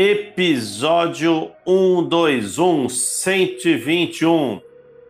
episódio 121, 121.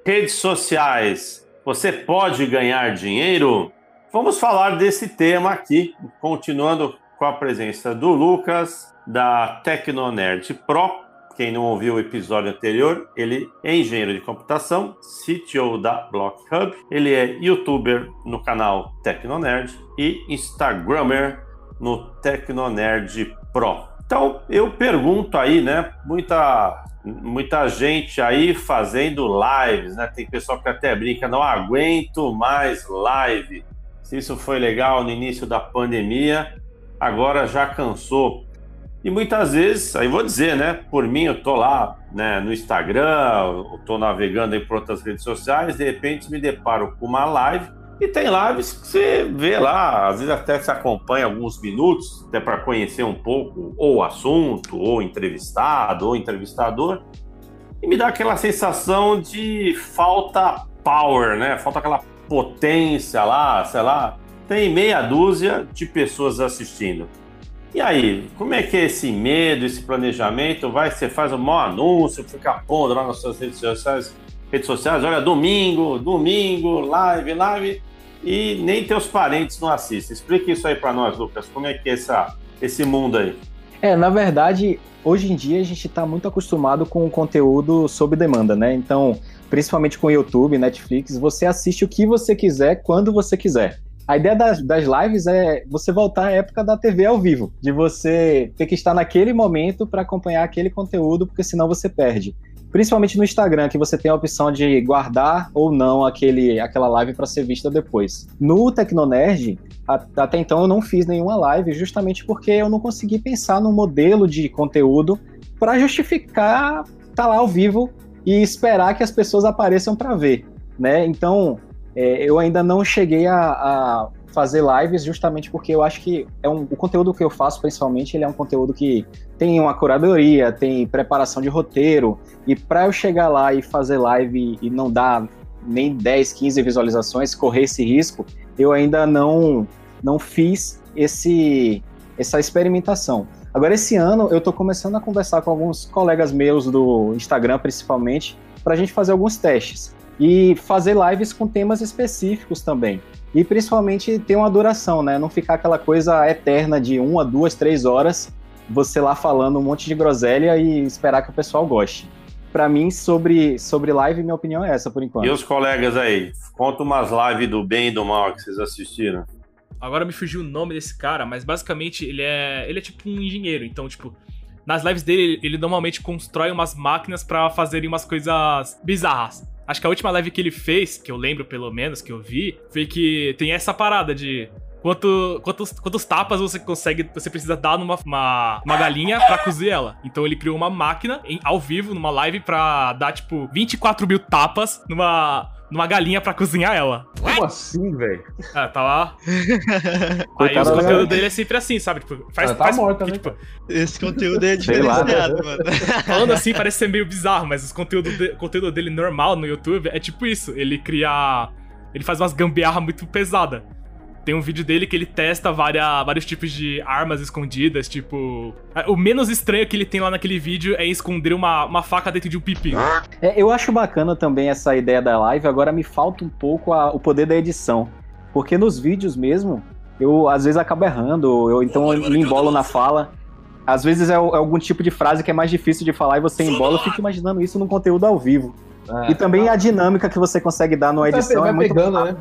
Redes sociais. Você pode ganhar dinheiro? Vamos falar desse tema aqui, continuando com a presença do Lucas, da Tecnonerd Pro. Quem não ouviu o episódio anterior, ele é engenheiro de computação, CTO da Block Hub, ele é youtuber no canal Tecnonerd e Instagrammer no Tecnonerd Pro. Então, eu pergunto aí, né? Muita, muita gente aí fazendo lives, né? Tem pessoal que até brinca, não aguento mais live. Se isso foi legal no início da pandemia, agora já cansou. E muitas vezes, aí vou dizer, né? Por mim, eu tô lá né, no Instagram, eu tô navegando aí por outras redes sociais, de repente me deparo com uma live e tem lives que você vê lá, às vezes até se acompanha alguns minutos, até para conhecer um pouco ou o assunto, ou entrevistado, ou entrevistador, e me dá aquela sensação de falta power, né? Falta aquela potência lá, sei lá. Tem meia dúzia de pessoas assistindo. E aí, como é que é esse medo, esse planejamento? Vai, você faz um maior anúncio, fica pondo lá nas suas redes sociais, redes sociais, olha, domingo, domingo, live, live e nem teus parentes não assistem. Explica isso aí para nós, Lucas. Como é que é essa, esse mundo aí? É, na verdade, hoje em dia a gente está muito acostumado com o conteúdo sob demanda, né? Então, principalmente com YouTube, Netflix, você assiste o que você quiser, quando você quiser. A ideia das, das lives é você voltar à época da TV ao vivo, de você ter que estar naquele momento para acompanhar aquele conteúdo, porque senão você perde principalmente no Instagram, que você tem a opção de guardar ou não aquele, aquela live para ser vista depois. No Tecnonerd, até então eu não fiz nenhuma live, justamente porque eu não consegui pensar num modelo de conteúdo para justificar estar tá lá ao vivo e esperar que as pessoas apareçam para ver, né? Então, é, eu ainda não cheguei a, a fazer lives justamente porque eu acho que é um, o conteúdo que eu faço, principalmente, ele é um conteúdo que tem uma curadoria, tem preparação de roteiro, e para eu chegar lá e fazer live e não dar nem 10, 15 visualizações, correr esse risco, eu ainda não, não fiz esse, essa experimentação. Agora, esse ano, eu estou começando a conversar com alguns colegas meus do Instagram, principalmente, para a gente fazer alguns testes e fazer lives com temas específicos também. E principalmente ter uma duração, né? Não ficar aquela coisa eterna de uma, duas, três horas, você lá falando um monte de groselha e esperar que o pessoal goste. Para mim, sobre, sobre live, minha opinião é essa por enquanto. E os colegas aí? Conta umas lives do bem e do mal que vocês assistiram. Agora me fugiu o nome desse cara, mas basicamente ele é, ele é tipo um engenheiro. Então, tipo, nas lives dele, ele normalmente constrói umas máquinas para fazerem umas coisas bizarras. Acho que a última live que ele fez, que eu lembro pelo menos, que eu vi, foi que tem essa parada de quanto, quantos, quantos tapas você consegue, você precisa dar numa uma, uma galinha pra cozer ela. Então ele criou uma máquina em, ao vivo, numa live, pra dar, tipo, 24 mil tapas numa numa galinha pra cozinhar ela. Como assim, velho? Ah, tá lá. Aí os conteúdos dele é sempre assim, sabe? Tipo, faz, tá faz morta, né? tipo, Esse conteúdo é diferenciado, mano. Falando assim, parece ser meio bizarro, mas os conteúdo de, conteúdo dele normal no YouTube é tipo isso. Ele cria. Ele faz umas gambiarra muito pesada. Tem um vídeo dele que ele testa várias, vários tipos de armas escondidas, tipo. O menos estranho que ele tem lá naquele vídeo é esconder uma, uma faca dentro de um pipi. É, eu acho bacana também essa ideia da live, agora me falta um pouco a, o poder da edição. Porque nos vídeos mesmo, eu às vezes acabo errando, eu então eu me embolo na fala. Às vezes é, é, algum tipo de frase que é mais difícil de falar e você embola, eu fico imaginando isso no conteúdo ao vivo. É, e também a dinâmica que você consegue dar numa edição vai é muito pegando, né?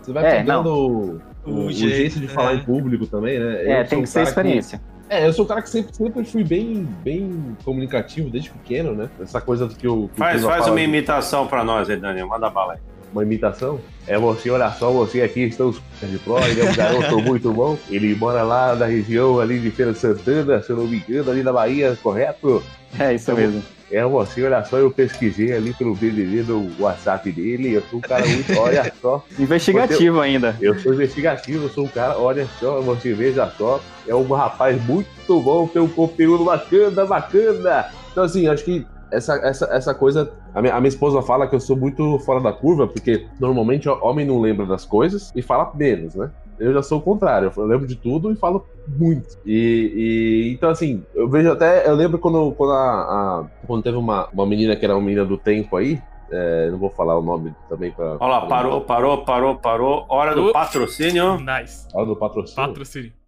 Você vai é, pegando o, o, jeito, jeito de falar é. em público também, né? É, tem que ser experiência. Que, é, eu sou um cara que sempre, sempre fui bem, bem comunicativo desde pequeno, né? Essa coisa do que eu. Que faz faz uma imitação pra nós aí, Daniel. Manda bala aí. Uma imitação? É você, olha só, você aqui estamos de Pro, ele é um garoto muito bom. Ele mora lá na região ali de Feira de Santana, se eu não me engano, ali na Bahia, correto? É, isso então, mesmo. É você, olha só, eu pesquisei ali pelo BBB do WhatsApp dele, eu sou um cara muito, olha só. investigativo você, ainda. Eu sou investigativo, eu sou um cara, olha só, você veja só, é um rapaz muito bom, tem um conteúdo bacana, bacana. Então, assim, acho que essa, essa, essa coisa. A minha, a minha, esposa fala que eu sou muito fora da curva, porque normalmente o homem não lembra das coisas e fala menos, né? eu já sou o contrário. Eu lembro de tudo e falo muito. E, e então, assim, eu vejo até. Eu lembro quando, quando, a, a, quando teve uma, uma menina que era uma menina do tempo aí. É, não vou falar o nome também para. Olha lá, parou, parou, parou, parou. Hora do patrocínio. Nice. Hora do patrocínio. Patrocínio.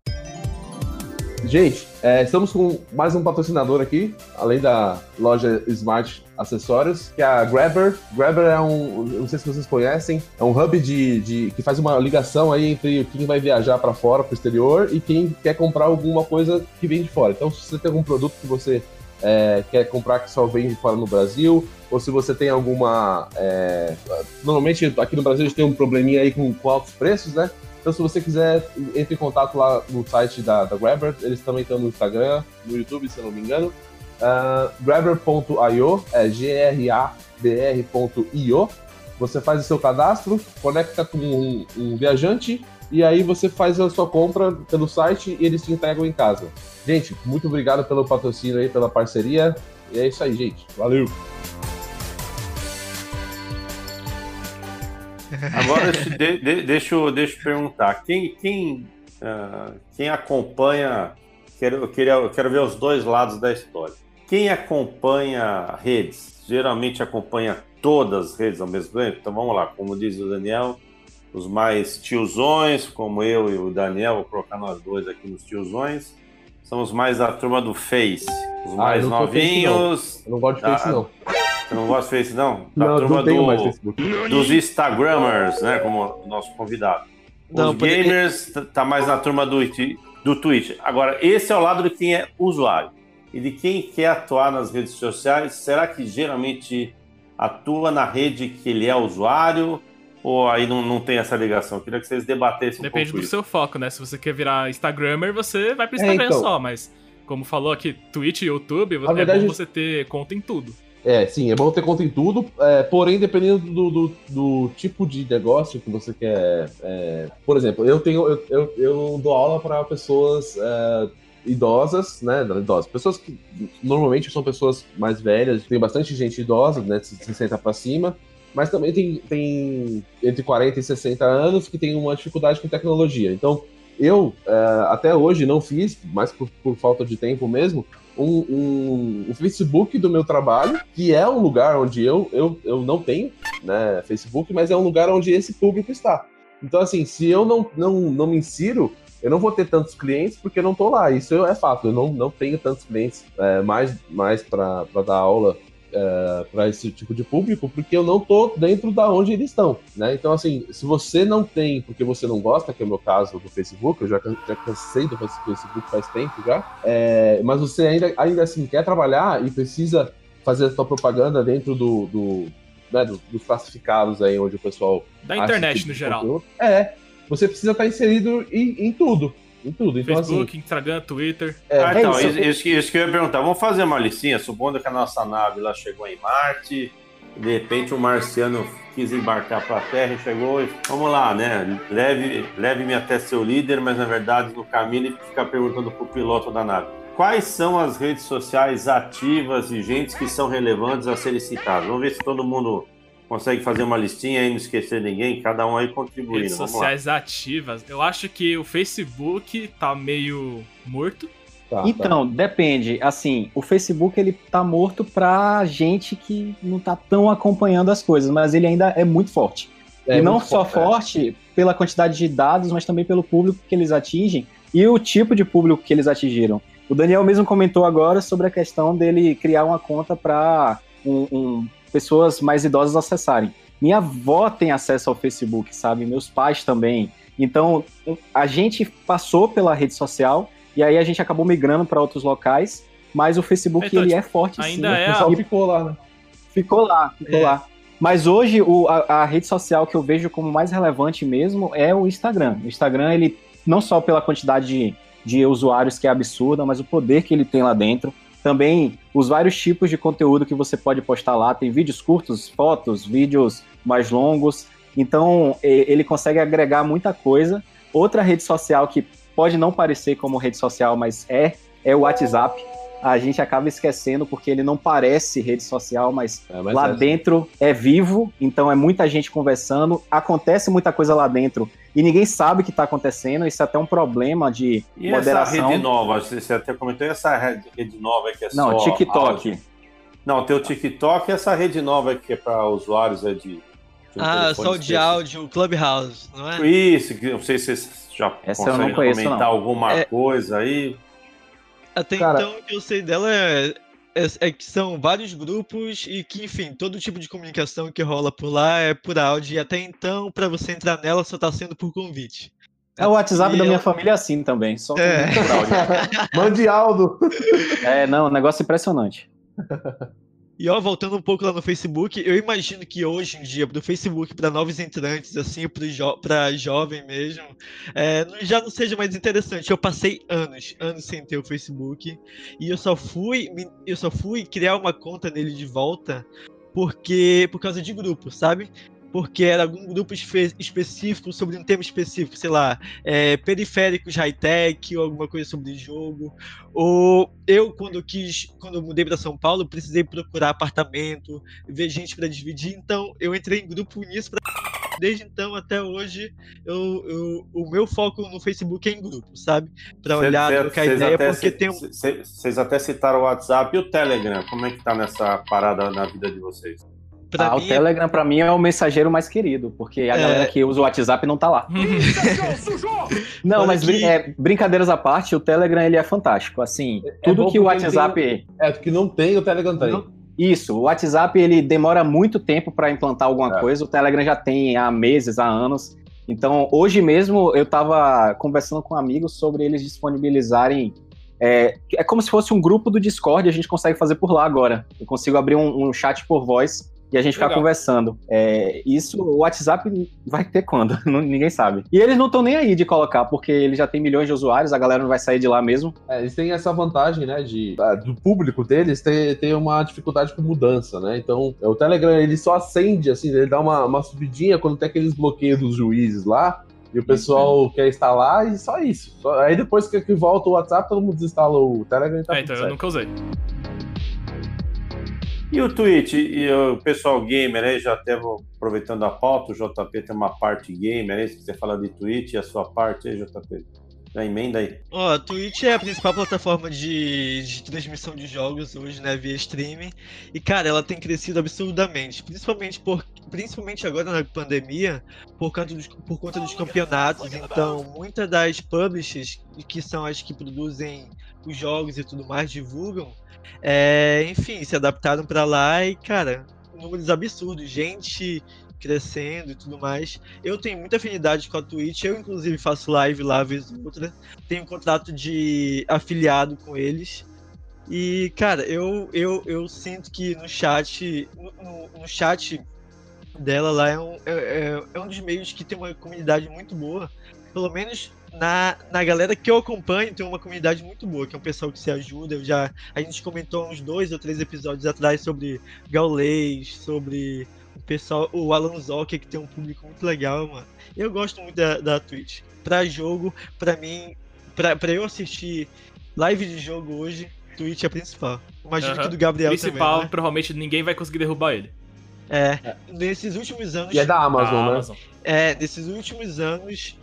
Gente, é, estamos com mais um patrocinador aqui, além da loja Smart Acessórios, que é a Grabber. Grabber é um, não sei se vocês conhecem, é um hub de, de que faz uma ligação aí entre quem vai viajar para fora, para o exterior, e quem quer comprar alguma coisa que vem de fora. Então, se você tem algum produto que você é, quer comprar que só vem de fora no Brasil, ou se você tem alguma. É, normalmente aqui no Brasil a gente tem um probleminha aí com, com altos preços, né? Então, se você quiser, entre em contato lá no site da, da Grabber. Eles também estão no Instagram, no YouTube, se eu não me engano. Uh, Grabber.io, é G-R-A-B-R.io. Você faz o seu cadastro, conecta com um, um, viajante e aí você faz a sua compra pelo site e eles te entregam em casa. Gente, muito obrigado pelo patrocínio aí, pela parceria. E é isso aí, gente. Valeu! Agora, de, de, deixa, eu, deixa eu perguntar. Quem, quem, uh, quem acompanha. Quero, eu, queria, eu quero ver os dois lados da história. Quem acompanha redes, geralmente acompanha todas as redes ao mesmo tempo. Então vamos lá, como diz o Daniel, os mais tiozões, como eu e o Daniel, vou colocar nós dois aqui nos tiozões, são os mais da turma do Face. Os ah, mais novinhos. Eu não gosto de Face, não. Você não gosta de Face, não? Da não, turma não do, dos Instagramers, né? Como o nosso convidado. Os não, gamers porque... tá mais na turma do, do Twitch. Agora, esse é o lado de quem é usuário. E de quem quer atuar nas redes sociais, será que geralmente atua na rede que ele é usuário? Ou aí não, não tem essa ligação? Eu queria que vocês debatessem um Depende do isso. seu foco, né? Se você quer virar Instagrammer, você vai pro é, Instagram é, então... só, mas como falou aqui, Twitch e YouTube, é verdade, bom você ter conta em tudo. É, sim, é bom ter conta em tudo, é, porém, dependendo do, do, do, tipo de negócio que você quer. É, por exemplo, eu tenho eu, eu, eu dou aula para pessoas é, idosas, né? Idosas, pessoas que normalmente são pessoas mais velhas, tem bastante gente idosa, né? De 60 para cima, mas também tem, tem entre 40 e 60 anos que tem uma dificuldade com tecnologia. Então, eu é, até hoje não fiz, mas por, por falta de tempo mesmo, um, um, um, Facebook do meu trabalho, que é um lugar onde eu, eu, eu não tenho né, Facebook, mas é um lugar onde esse público está. Então, assim, se eu não, não, não me insiro, eu não vou ter tantos clientes porque eu não estou lá. Isso é fato. Eu não, não tenho tantos clientes é, mais, mais para dar aula é, para esse tipo de público, porque eu não tô dentro da onde eles estão, né? Então, assim, se você não tem, porque você não gosta, que é o meu caso do Facebook, eu já, já cansei do Facebook faz tempo já, é, mas você ainda, ainda assim quer trabalhar e precisa fazer a sua propaganda dentro do, do, né, do dos classificados aí, onde o pessoal... Da internet, no geral. É, você precisa estar inserido em, em tudo, em tudo. Então, Facebook, assim, Instagram, Twitter. É, ah, então, isso, isso, isso, que eu ia perguntar. Vamos fazer uma listinha, supondo que a nossa nave lá chegou em Marte, de repente um marciano quis embarcar para a Terra e chegou e vamos lá, né? Leve-me leve até seu líder, mas na verdade no caminho ele fica perguntando para o piloto da nave. Quais são as redes sociais ativas e gente que são relevantes a serem citadas? Vamos ver se todo mundo consegue fazer uma listinha e não esquecer ninguém, cada um aí contribuindo. Redes sociais ativas. Eu acho que o Facebook tá meio morto. Tá, então, tá. depende. Assim, o Facebook ele tá morto pra gente que não tá tão acompanhando as coisas, mas ele ainda é muito forte. É, e não só forte, é. forte pela quantidade de dados, mas também pelo público que eles atingem e o tipo de público que eles atingiram. O Daniel mesmo comentou agora sobre a questão dele criar uma conta para um, um pessoas mais idosas acessarem. Minha avó tem acesso ao Facebook, sabe? Meus pais também. Então, a gente passou pela rede social e aí a gente acabou migrando para outros locais, mas o Facebook então, ele é forte ainda sim. É o pessoal a... ficou lá, né? Ficou lá, ficou é. lá. Mas hoje o, a, a, rede social que eu vejo como mais relevante mesmo é o Instagram. O Instagram, ele não só pela quantidade de, de usuários que é absurda, mas o poder que ele tem lá dentro. Também os vários tipos de conteúdo que você pode postar lá. Tem vídeos curtos, fotos, vídeos mais longos. Então, ele consegue agregar muita coisa. Outra rede social que pode não parecer como rede social, mas é, é o WhatsApp. A gente acaba esquecendo porque ele não parece rede social, mas, É, mas lá é. dentro é vivo, então é muita gente conversando, acontece muita coisa lá dentro e ninguém sabe o que está acontecendo, isso é até um problema de E essa moderação. rede nova, você até comentou, e essa rede, rede nova que é não, só TikTok. áudio? Não, tem o TikTok e essa rede nova que é para usuários é de... de um Ah, só o de áudio, Clubhouse, não é? Isso, que não sei se vocês já Essa eu não conseguem conheço, comentar não. alguma É. coisa aí. Até Cara- então, o que eu sei dela é, é, é que são vários grupos e que, enfim, todo tipo de comunicação que rola por lá é por áudio. E até então, pra você entrar nela, só tá sendo por convite. É o WhatsApp E da minha família é assim também, só É. muito áudio. Mande Aldo. É, não, um negócio impressionante. E ó, voltando um pouco lá no Facebook, eu imagino que hoje em dia, do Facebook para novos entrantes, assim, pro jo jovem mesmo, é, já não seja mais interessante. Eu passei anos, anos sem ter o Facebook, e eu só fui, eu só fui criar uma conta nele de volta porque por causa de grupo, sabe? Porque era algum grupo espe- específico sobre um tema específico, sei lá, é, periféricos high-tech ou alguma coisa sobre jogo. Ou eu, quando quis, quando eu mudei para São Paulo, precisei procurar apartamento, ver gente para dividir, então eu entrei em grupo nisso. Pra... Desde então até hoje, eu, eu- o meu foco no Facebook é em grupo, sabe? Para Cê- olhar, cê- trocar ideia, até porque ci- tem um. cê- Vocês até citaram o WhatsApp e o Telegram. Como é que tá nessa parada na vida de vocês? Pra ah, mim, o Telegram pra mim é o mensageiro mais querido, porque a É. galera que usa o WhatsApp não tá lá. Não, Olha mas brin- é, brincadeiras à parte, o Telegram ele é fantástico. Assim, É tudo bom que o WhatsApp. É, que não tem, o Telegram tem. Não- Isso, o WhatsApp ele demora muito tempo para implantar alguma É. coisa, o Telegram já tem há meses, há anos. Então, hoje mesmo eu estava conversando com amigos sobre eles disponibilizarem. É, é como se fosse um grupo do Discord, a gente consegue fazer por lá agora. Eu consigo abrir um, um chat por voz e a gente ficar conversando. É, isso, o WhatsApp vai ter quando? Ninguém sabe. E eles não estão nem aí de colocar, porque ele já tem milhões de usuários, a galera não vai sair de lá mesmo. É, eles têm essa vantagem, né, de, ah, do público deles ter, ter uma dificuldade com mudança, né? Então, o Telegram, ele só acende, assim, ele dá uma, uma subidinha quando tem aqueles bloqueios dos juízes lá, e o pessoal quer instalar, e só isso. Aí depois que, que volta o WhatsApp, todo mundo desinstala o Telegram e tá É, então eu certo. nunca usei. E o Twitch, e o pessoal gamer aí, já até vou aproveitando a pauta, o JP tem uma parte gamer aí, se quiser falar de Twitch e a sua parte aí, JP. Já emenda aí. Ó, a Twitch é a principal plataforma de, de transmissão de jogos hoje, né, via streaming. E, cara, ela tem crescido absurdamente, principalmente por, principalmente agora na pandemia, por conta dos, por conta dos campeonatos. Então, muitas das publishers, que são as que produzem os jogos e tudo mais, divulgam, é, enfim, se adaptaram pra lá e, cara, números absurdos, gente crescendo e tudo mais. Eu tenho muita afinidade com a Twitch, eu inclusive faço live lá vez ou outra. Tenho um contrato de afiliado com eles. E, cara, eu, eu, eu sinto que no chat. No, no- no chat dela lá é um, é, é- é um dos meios que tem uma comunidade muito boa. Pelo menos na, na galera que eu acompanho, tem uma comunidade muito boa, que é um pessoal que se ajuda. Eu já, a gente comentou uns dois ou três episódios atrás sobre Gaulês, sobre o pessoal, o Alan Zocker, que tem um público muito legal, mano. Eu gosto muito da, da Twitch. Pra jogo, pra mim, pra, pra eu assistir live de jogo hoje, Twitch é a principal. Imagino Aham. que do Gabriel Principal, também, né? provavelmente ninguém vai conseguir derrubar ele. É, nesses últimos anos, E é da Amazon, Da né? Amazon. é, nesses últimos anos,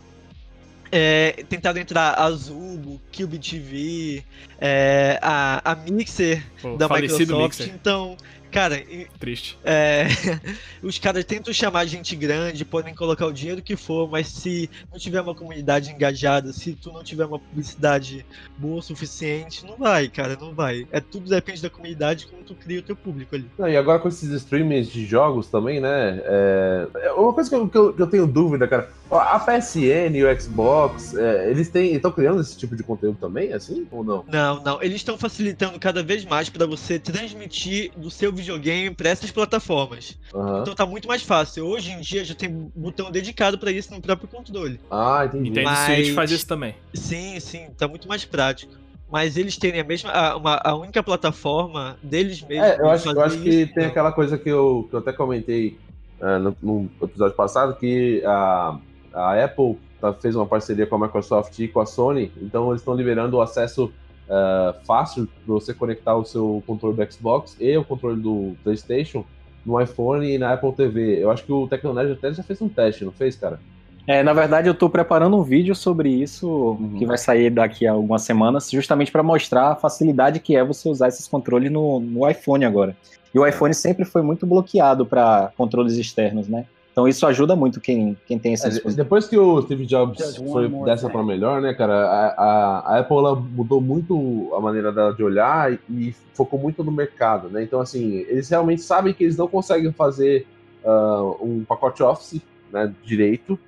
é, tentaram entrar a Zubo, Cube TV, é, a, a Mixer Pô, da Microsoft. Mixer. Então, cara, Triste. é, os caras tentam chamar gente grande, podem colocar o dinheiro que for, mas se não tiver uma comunidade engajada, se tu não tiver uma publicidade boa o suficiente, não vai, cara, não vai. É tudo depende da comunidade como tu cria o teu público ali. Não, e agora com esses streamings de jogos também, né? É... é Uma coisa que eu, que eu- que eu tenho dúvida, cara. A PSN e o Xbox, é, eles têm. estão criando esse tipo de conteúdo também, assim? Ou não? Não, não, eles estão facilitando cada vez mais para você transmitir do seu videogame para essas plataformas. Aham. Então tá muito mais fácil. Hoje em dia já tem botão dedicado para isso no próprio controle. Ah, entendi. Nintendo Mas- Switch faz isso também. Sim, sim, tá muito mais prático. Mas eles terem a mesma, a, uma, a única plataforma deles mesmos. É, eu acho, eu acho que isso, tem não. aquela coisa que eu, que eu até comentei é, no, no episódio passado, que a, a Apple tá- fez uma parceria com a Microsoft e com a Sony, então eles estão liberando o acesso uh, fácil para você conectar o seu controle do Xbox e o controle do PlayStation no iPhone e na Apple TV. Eu acho que o Tecnonerd até já fez um teste, não fez, cara? É, na verdade, eu estou preparando um vídeo sobre isso uhum. que vai sair daqui a algumas semanas, justamente para mostrar a facilidade que é você usar esses controles no, no iPhone agora. E o iPhone sempre foi muito bloqueado para controles externos, né? Então isso ajuda muito quem, quem tem essa é, Depois que o Steve Jobs foi dessa para melhor, né, cara, a, a, a Apple mudou muito a maneira dela de olhar e, e, focou muito no mercado, né? Então, assim, eles realmente sabem que eles não conseguem fazer uh, um pacote Office né, direito,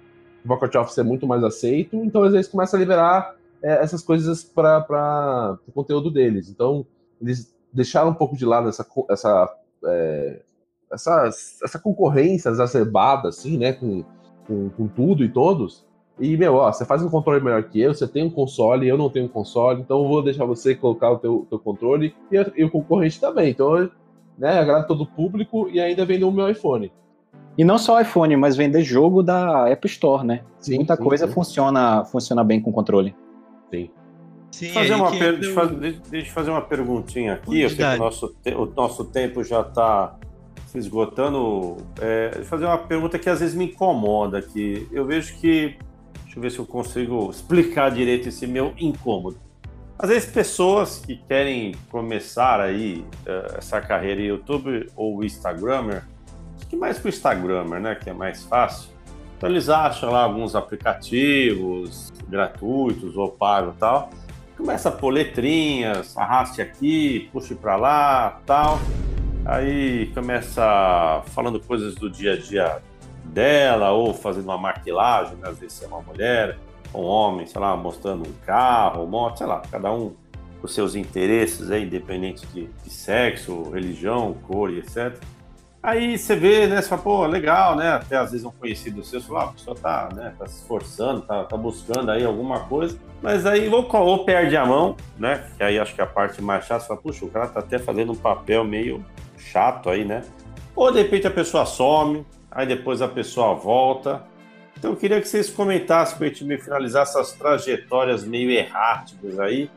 o pacote Office é muito mais aceito, então às vezes começa a liberar é, essas coisas para o conteúdo deles. Então, eles deixaram um pouco de lado essa, essa é, essa, essa concorrência exacerbada, assim, né, com, com, com, tudo e todos. E, meu, ó, você faz um controle melhor que eu, você tem um console, eu não tenho um console, então eu vou deixar você colocar o teu, teu controle e, e o concorrente também. Então, né, agrada todo o público e ainda vende o meu iPhone. E não só iPhone, mas vender jogo da App Store, né? Sim, Muita sim, coisa sim. Funciona, funciona bem com controle. Sim. Sim, fazer uma per... deixa, eu fazer, deixa eu fazer uma perguntinha aqui, eu sei que o nosso, te... o nosso tempo já está esgotando, é, fazer uma pergunta que às vezes me incomoda aqui. Eu vejo que, deixa eu ver se eu consigo explicar direito esse meu incômodo. Às vezes pessoas que querem começar aí uh, essa carreira YouTube ou Instagrammer, acho que mais para o Instagrammer, né, que é mais fácil. Então eles acham lá alguns aplicativos gratuitos ou pagos tal. Começa a pôr letrinhas, arraste aqui, puxe para lá, tal. Aí começa falando coisas do dia a dia dela, ou fazendo uma maquilagem, né? às vezes é uma mulher, um homem, sei lá, mostrando um carro, moto, sei lá, cada um com seus interesses aí, independente de, de sexo, religião, cor e etc. Aí você vê, né? Você fala, pô, legal, né? Até às vezes um conhecido seu, você fala, ah, a pessoa tá, né, tá se esforçando, tá, tá buscando aí alguma coisa, mas aí ou, ou perde a mão, né? Que aí acho que é a parte mais chata, você fala, puxa, o cara tá até fazendo um papel meio chato aí, né? Ou de repente a pessoa some, aí depois a pessoa volta. Então eu queria que vocês comentassem para a gente finalizar essas trajetórias meio erráticas aí.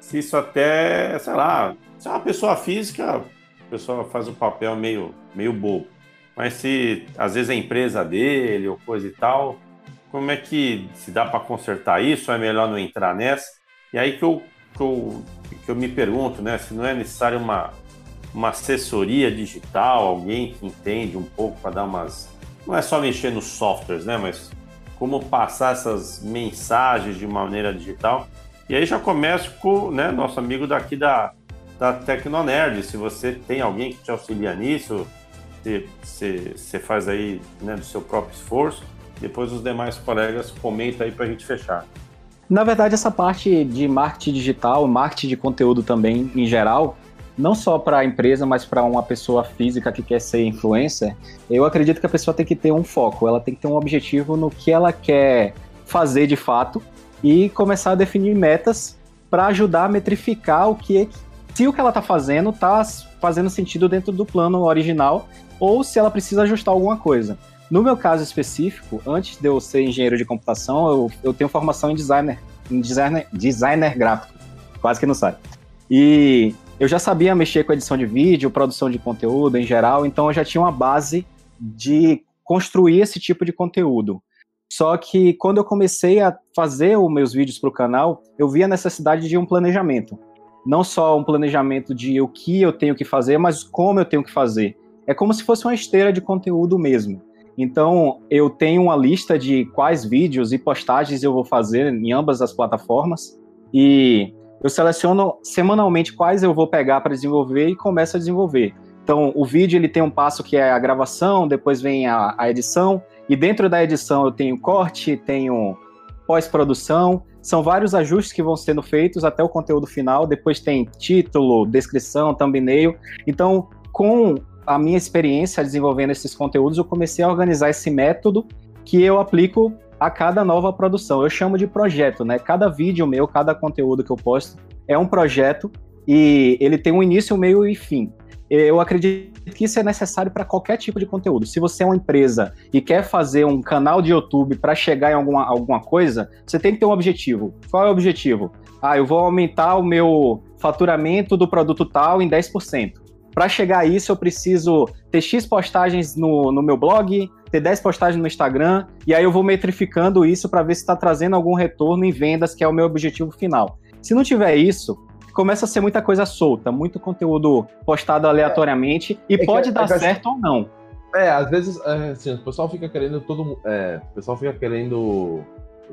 Se isso até, sei lá, se é uma pessoa física, a pessoa faz um papel meio, meio bobo. Mas se às vezes é empresa dele ou coisa e tal, como é que se dá para consertar isso? É melhor não entrar nessa? E aí que eu, que eu, que eu me pergunto, né? Se não é necessário uma, uma assessoria digital, alguém que entende um pouco para dar umas. Não é só mexer nos softwares, né? Mas como passar essas mensagens de maneira digital. E aí já começo com né, nosso amigo daqui da, da Tecnonerd. Se você tem alguém que te auxilia nisso, você, você faz aí né, do seu próprio esforço. Depois os demais colegas comentam aí para a gente fechar. Na verdade, essa parte de marketing digital, marketing de conteúdo também em geral, não só para a empresa, mas para uma pessoa física que quer ser influencer, eu acredito que a pessoa tem que ter um foco, ela tem que ter um objetivo no que ela quer fazer de fato e começar a definir metas para ajudar a metrificar o que se o que ela está fazendo está fazendo sentido dentro do plano original ou se ela precisa ajustar alguma coisa. No meu caso específico, antes de eu ser engenheiro de computação, eu, eu tenho formação em designer, em designer, designer gráfico, quase que não sai. E eu já sabia mexer com edição de vídeo, produção de conteúdo em geral, então eu já tinha uma base de construir esse tipo de conteúdo. Só que quando eu comecei a fazer os meus vídeos para o canal, eu vi a necessidade de um planejamento. Não só um planejamento de o que eu tenho que fazer, mas como eu tenho que fazer. É como se fosse uma esteira de conteúdo mesmo. Então, eu tenho uma lista de quais vídeos e postagens eu vou fazer em ambas as plataformas. E eu seleciono semanalmente quais eu vou pegar para desenvolver e começo a desenvolver. Então, o vídeo ele tem um passo que é a gravação, depois vem a, a edição, e dentro da edição eu tenho corte, tenho pós-produção, são vários ajustes que vão sendo feitos até o conteúdo final, depois tem título, descrição, thumbnail. Então, com a minha experiência desenvolvendo esses conteúdos, eu comecei a organizar esse método que eu aplico a cada nova produção. Eu chamo de projeto, né? Cada vídeo meu, cada conteúdo que eu posto é um projeto e ele tem um início, meio e fim. Eu acredito que isso é necessário para qualquer tipo de conteúdo. Se você é uma empresa e quer fazer um canal de YouTube para chegar em alguma, alguma coisa, você tem que ter um objetivo. Qual é o objetivo? Ah, eu vou aumentar o meu faturamento do produto tal em 10%. Para chegar a isso, eu preciso ter X postagens no, no meu blog, ter 10 postagens no Instagram, e aí eu vou metrificando isso para ver se está trazendo algum retorno em vendas, que é o meu objetivo final. Se não tiver isso, começa a ser muita coisa solta, muito conteúdo postado aleatoriamente, e é pode que, dar é certo ou não. É, às vezes, é, assim, o pessoal fica querendo todo é, o pessoal fica querendo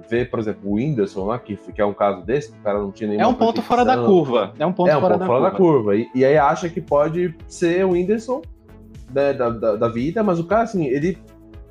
ver, por exemplo, o Whindersson lá, que, que é um caso desse, que o cara não tinha nenhuma É um ponto fora da curva. É um ponto, é um fora, ponto da fora curva. da curva. E, e aí acha que pode ser o Whindersson né, da, da, da vida, mas o cara, assim, ele,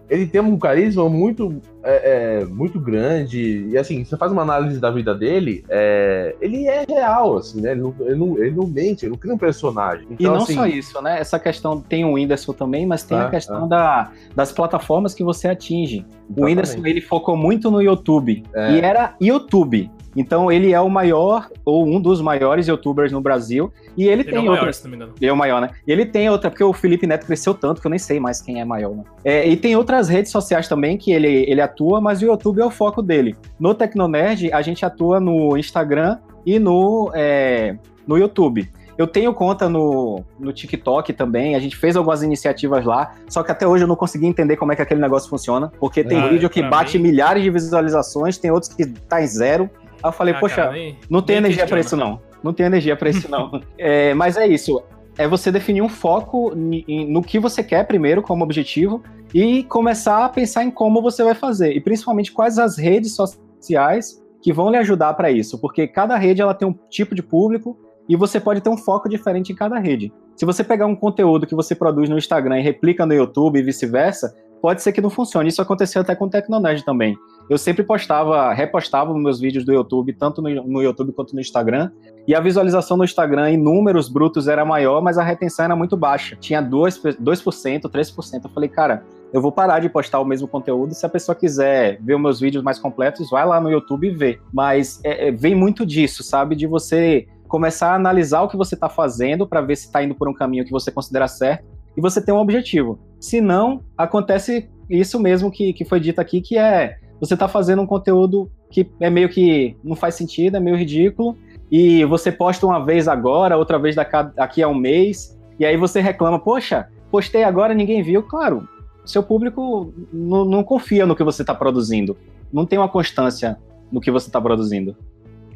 ele tem um carisma muito, é, é, muito grande. E assim, você faz uma análise da vida dele, é, ele é real, assim, né? Ele não, ele, não, ele não mente, ele não cria um personagem. E Então, não assim, só isso, né? Essa questão tem o Whindersson também, mas tem Ah, a questão da, das plataformas que você atinge. O exatamente. Whindersson ele focou muito no YouTube É. e era YouTube. Então ele é o maior ou um dos maiores YouTubers no Brasil e ele, Ele é tem o maior, outras. se não me engano. Ele é o maior, né? E ele tem outra, porque o Felipe Neto cresceu tanto que eu nem sei mais quem é maior, né? É, e tem outras redes sociais também que ele, ele atua, mas o YouTube é o foco dele. No Tecnonerd, a gente atua no Instagram e no, é, no YouTube. Eu tenho conta no, no TikTok também, a gente fez algumas iniciativas lá, só que até hoje eu não consegui entender como é que aquele negócio funciona, porque tem Ah, vídeo que bate mim- milhares de visualizações, tem outros que tá em zero. Aí eu falei, Ah, poxa, cara, nem- não tem energia questiona. isso, não. Não tem energia pra isso, não. É, mas é isso. É você definir um foco no que você quer primeiro como objetivo e começar a pensar em como você vai fazer. E principalmente quais as redes sociais que vão lhe ajudar para isso. Porque cada rede ela tem um tipo de público e você pode ter um foco diferente em cada rede. Se você pegar um conteúdo que você produz no Instagram e replica no YouTube e vice-versa, pode ser que não funcione. Isso aconteceu até com o Tecnonerd também. Eu sempre postava, repostava os meus vídeos do YouTube, tanto no, YouTube quanto no Instagram, e a visualização no Instagram em números brutos era maior, mas a retenção era muito baixa. Tinha 2%, 2% 3%. Eu falei, cara, eu vou parar de postar o mesmo conteúdo. Se a pessoa quiser ver meus vídeos mais completos, vai lá no YouTube e vê. Mas é, é, vem muito disso, sabe? De você começar a analisar o que você está fazendo para ver se está indo por um caminho que você considera certo e você tem um objetivo. Se não, acontece isso mesmo que, que foi dito aqui, que é você está fazendo um conteúdo que é meio que não faz sentido, é meio ridículo, e você posta uma vez agora, outra vez daqui a um mês, e aí você reclama, poxa, postei agora ninguém viu. Claro, seu público não, não confia no que você está produzindo, não tem uma constância no que você está produzindo.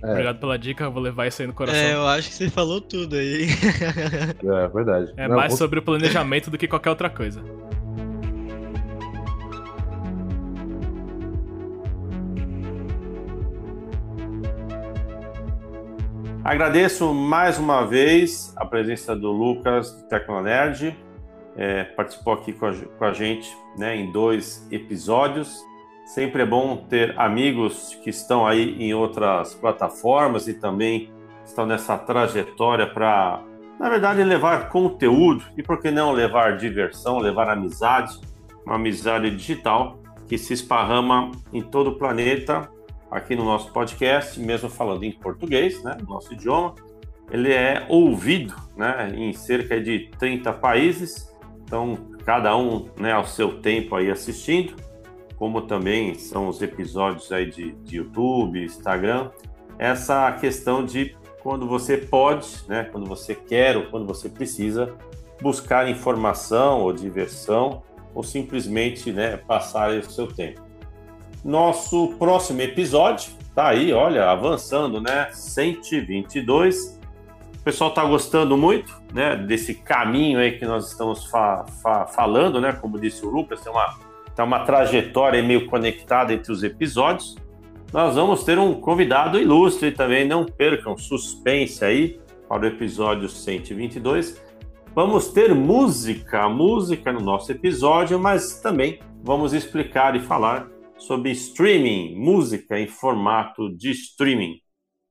É. Obrigado pela dica, eu vou levar isso aí no coração. É, É, eu acho que você falou tudo aí. É verdade. Não, mais com- sobre o planejamento do que qualquer outra coisa. Agradeço mais uma vez a presença do Lucas do Tecnonerd. É, participou aqui com a, com a gente né, em dois episódios. Sempre é bom ter amigos que estão aí em outras plataformas e também estão nessa trajetória para, na verdade, levar conteúdo e, por que não, levar diversão, levar amizade, uma amizade digital que se esparrama em todo o planeta aqui no nosso podcast, mesmo falando em português, né, nosso idioma, ele é ouvido, né, em cerca de 30 países. Então, cada um, né, ao seu tempo aí assistindo, como também são os episódios aí de, de YouTube, Instagram. Essa questão de quando você pode, né, quando você quer ou quando você precisa buscar informação ou diversão ou simplesmente, né, passar o seu tempo. Nosso próximo episódio tá aí, olha, avançando, né? 122. O pessoal tá gostando muito, né? Desse caminho aí que nós estamos fa fa falando, né? Como disse o Lucas, tem uma, tem uma trajetória meio conectada entre os episódios. Nós vamos ter um convidado ilustre também, não percam, suspense aí para o episódio 122. Vamos ter música, música no nosso episódio, mas também vamos explicar e falar sobre streaming, música em formato de streaming.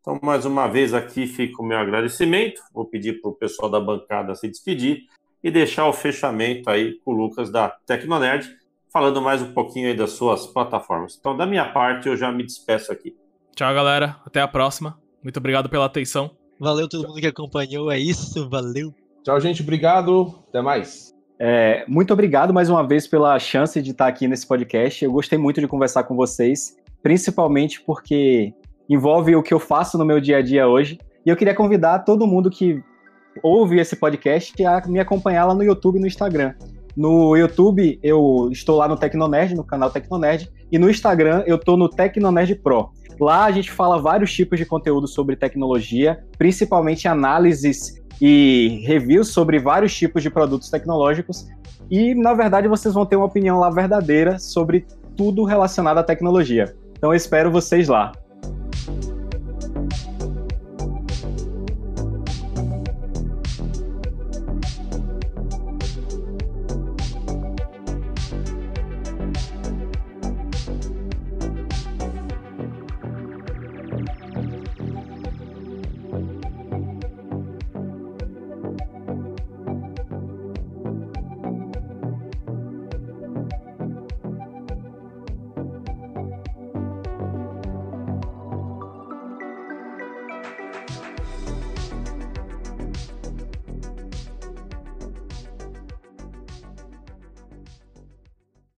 Então, mais uma vez aqui fica o meu agradecimento. Vou pedir para o pessoal da bancada se despedir e deixar o fechamento aí com o Lucas da Tecnonerd, falando mais um pouquinho aí das suas plataformas. Então, da minha parte, eu já me despeço aqui. Tchau, galera. Até a próxima. Muito obrigado pela atenção. Valeu todo mundo que acompanhou, é isso, valeu. Tchau, gente. Obrigado. Até mais. É, muito obrigado mais uma vez pela chance de estar aqui nesse podcast. Eu gostei muito de conversar com vocês, principalmente porque envolve o que eu faço no meu dia a dia hoje. E eu queria convidar todo mundo que ouve esse podcast a me acompanhar lá no YouTube e no Instagram. No YouTube, eu estou lá no Tecnonerd, no canal Tecnonerd, e no Instagram eu estou no Tecnonerd Pro. Lá a gente fala vários tipos de conteúdo sobre tecnologia, principalmente análises e reviews sobre vários tipos de produtos tecnológicos. E, na verdade, vocês vão ter uma opinião lá verdadeira sobre tudo relacionado à tecnologia. Então, eu espero vocês lá.